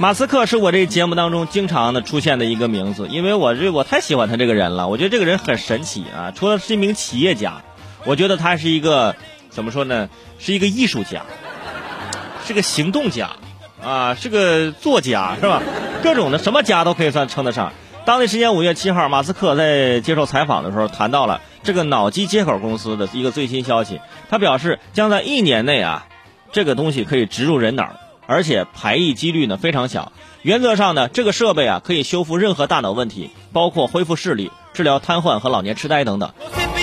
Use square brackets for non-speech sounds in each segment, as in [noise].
马斯克是我这节目当中经常的出现的一个名字，因为我这我太喜欢他这个人了，我觉得这个人很神奇啊。除了是一名企业家，我觉得他是一个怎么说呢？是一个艺术家，是个行动家，啊，是个作家，是吧？各种的什么家都可以算称得上。当地时间五月七号，马斯克在接受采访的时候谈到了这个脑机接口公司的一个最新消息，他表示将在一年内啊，这个东西可以植入人脑。而且排异几率呢非常小，原则上呢，这个设备啊可以修复任何大脑问题，包括恢复视力、治疗瘫痪和老年痴呆等等。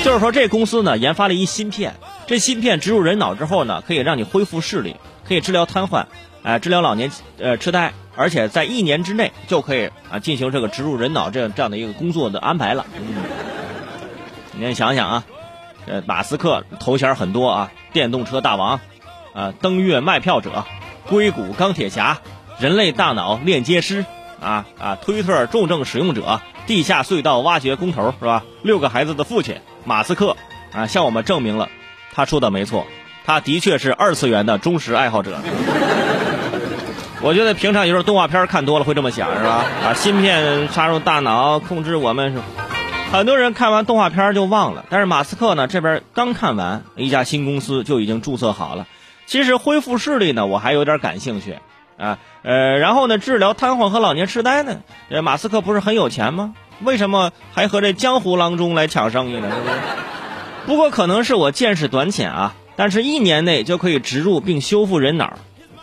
就是说，这公司呢研发了一芯片，这芯片植入人脑之后呢，可以让你恢复视力，可以治疗瘫痪，哎，治疗老年呃痴呆，而且在一年之内就可以啊进行这个植入人脑这样这样的一个工作的安排了。你想想啊，呃，马斯克头衔很多啊，电动车大王，啊，登月卖票者。硅谷钢铁侠，人类大脑链接师，啊啊，推特重症使用者，地下隧道挖掘工头是吧？六个孩子的父亲，马斯克，啊，向我们证明了，他说的没错，他的确是二次元的忠实爱好者。[laughs] 我觉得平常有时候动画片看多了会这么想是吧？把芯片插入大脑控制我们是，很多人看完动画片就忘了，但是马斯克呢这边刚看完，一家新公司就已经注册好了。其实恢复视力呢，我还有点感兴趣，啊，呃，然后呢，治疗瘫痪和老年痴呆呢，这马斯克不是很有钱吗？为什么还和这江湖郎中来抢生意呢？不是？不过可能是我见识短浅啊，但是一年内就可以植入并修复人脑，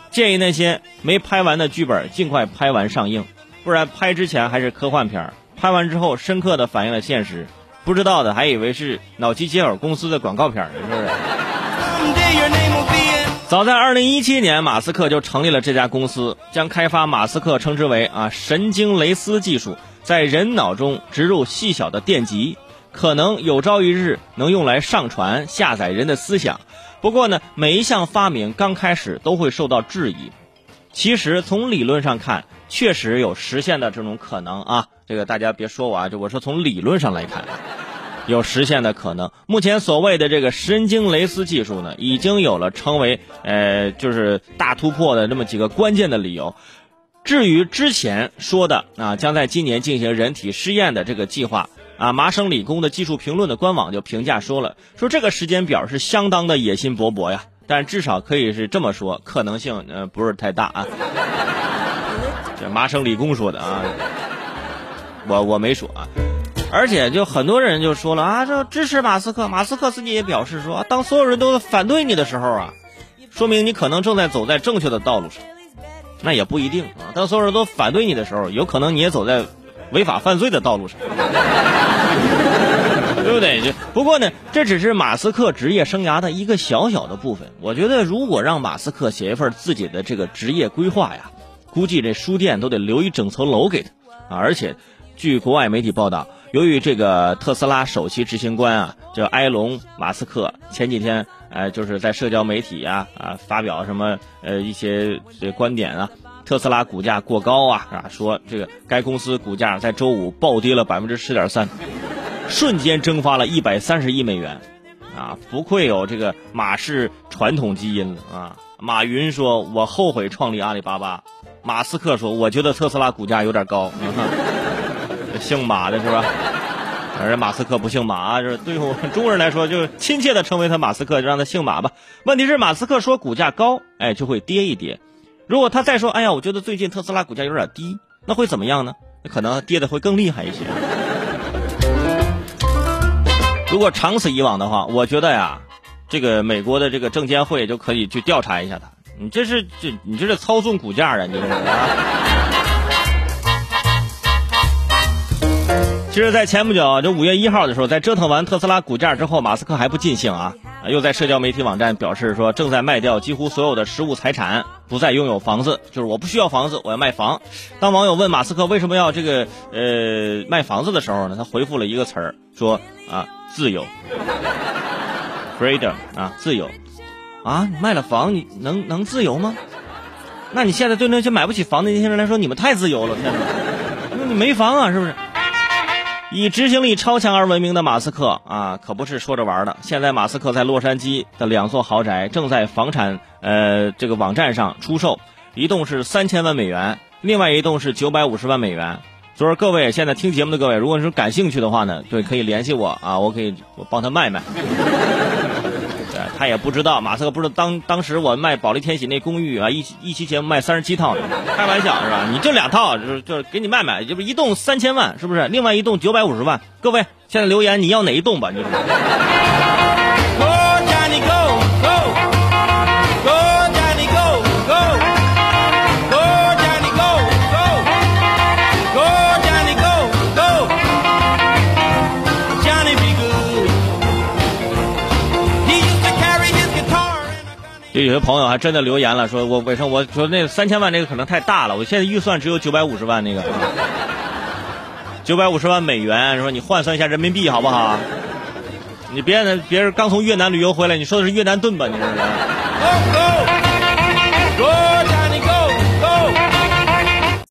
建议那些没拍完的剧本尽快拍完上映，不然拍之前还是科幻片，拍完之后深刻的反映了现实，不知道的还以为是脑机接耳公司的广告片呢，是不是？早在二零一七年，马斯克就成立了这家公司，将开发马斯克称之为啊神经蕾丝技术，在人脑中植入细小的电极，可能有朝一日能用来上传下载人的思想。不过呢，每一项发明刚开始都会受到质疑。其实从理论上看，确实有实现的这种可能啊。这个大家别说我啊，就我说从理论上来看。有实现的可能。目前所谓的这个神经蕾丝技术呢，已经有了成为呃就是大突破的这么几个关键的理由。至于之前说的啊，将在今年进行人体试验的这个计划啊，麻省理工的技术评论的官网就评价说了，说这个时间表是相当的野心勃勃呀。但至少可以是这么说，可能性呃不是太大啊。[laughs] 这麻省理工说的啊，我我没说啊。而且就很多人就说了啊，这支持马斯克，马斯克自己也表示说，当所有人都反对你的时候啊，说明你可能正在走在正确的道路上。那也不一定啊，当所有人都反对你的时候，有可能你也走在违法犯罪的道路上，[laughs] 对不对？就不过呢，这只是马斯克职业生涯的一个小小的部分。我觉得如果让马斯克写一份自己的这个职业规划呀，估计这书店都得留一整层楼给他啊！而且，据国外媒体报道。由于这个特斯拉首席执行官啊，叫埃隆·马斯克，前几天呃就是在社交媒体啊啊发表什么呃一些这观点啊，特斯拉股价过高啊啊，说这个该公司股价在周五暴跌了百分之十点三，瞬间蒸发了一百三十亿美元，啊，不愧有这个马氏传统基因啊！马云说：“我后悔创立阿里巴巴。”马斯克说：“我觉得特斯拉股价有点高。” [laughs] 姓马的是吧？而马斯克不姓马，就是对我们 [laughs] 中国人来说，就亲切的称为他马斯克，就让他姓马吧。问题是马斯克说股价高，哎，就会跌一跌。如果他再说，哎呀，我觉得最近特斯拉股价有点低，那会怎么样呢？那可能跌的会更厉害一些。如果长此以往的话，我觉得呀，这个美国的这个证监会就可以去调查一下他。你这是这你这是操纵股价啊，你这是啊。其实，在前不久，就五月一号的时候，在折腾完特斯拉股价之后，马斯克还不尽兴啊，又在社交媒体网站表示说，正在卖掉几乎所有的实物财产，不再拥有房子，就是我不需要房子，我要卖房。当网友问马斯克为什么要这个呃卖房子的时候呢，他回复了一个词儿，说啊自由，freedom 啊自由，啊你卖了房你能能自由吗？那你现在对那些买不起房的年轻人来说，你们太自由了，天哪，那你没房啊，是不是？以执行力超强而闻名的马斯克啊，可不是说着玩的。现在，马斯克在洛杉矶的两座豪宅正在房产呃这个网站上出售，一栋是三千万美元，另外一栋是九百五十万美元。所以各位现在听节目的各位，如果是感兴趣的话呢，对，可以联系我啊，我可以我帮他卖卖。他也不知道，马斯克不知道当当时我卖保利天玺那公寓啊，一一期节目卖三十七套，开玩笑是吧？你就两套，就是就是给你卖卖，就是一栋三千万是不是？另外一栋九百五十万，各位现在留言你要哪一栋吧？就是。就有些朋友还真的留言了，说我伟成我说那三千万那个可能太大了，我现在预算只有九百五十万那个，九百五十万美元，说你换算一下人民币好不好？你别人别人刚从越南旅游回来，你说的是越南盾吧？你这是。